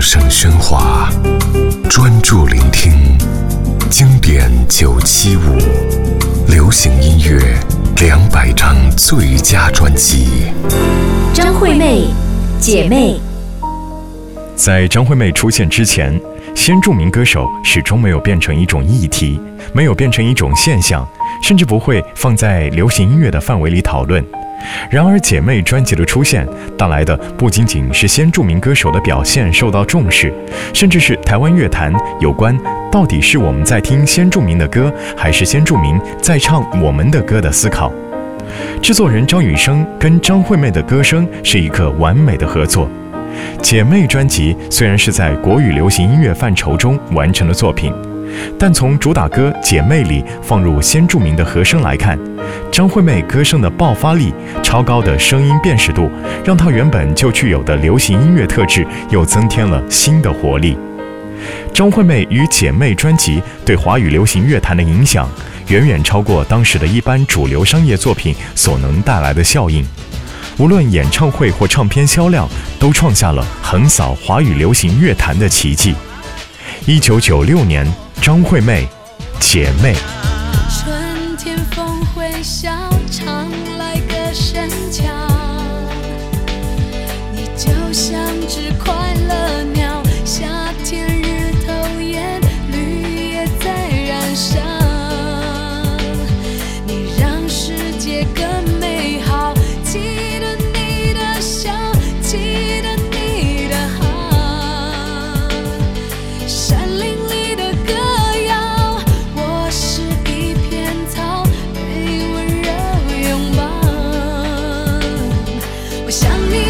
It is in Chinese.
声喧哗，专注聆听经典九七五，流行音乐两百张最佳专辑。张惠妹，姐妹。在张惠妹出现之前，先著名歌手始终没有变成一种议题，没有变成一种现象，甚至不会放在流行音乐的范围里讨论。然而，姐妹专辑的出现带来的不仅仅是先著名歌手的表现受到重视，甚至是台湾乐坛有关到底是我们在听先著名的歌，还是先著名在唱我们的歌的思考。制作人张雨生跟张惠妹的歌声是一个完美的合作。姐妹专辑虽然是在国语流行音乐范畴中完成的作品。但从主打歌《姐妹》里放入先著名的和声来看，张惠妹歌声的爆发力、超高的声音辨识度，让她原本就具有的流行音乐特质又增添了新的活力。张惠妹与《姐妹》专辑对华语流行乐坛的影响，远远超过当时的一般主流商业作品所能带来的效应。无论演唱会或唱片销量，都创下了横扫华语流行乐坛的奇迹。一九九六年。张惠妹，姐妹。想你。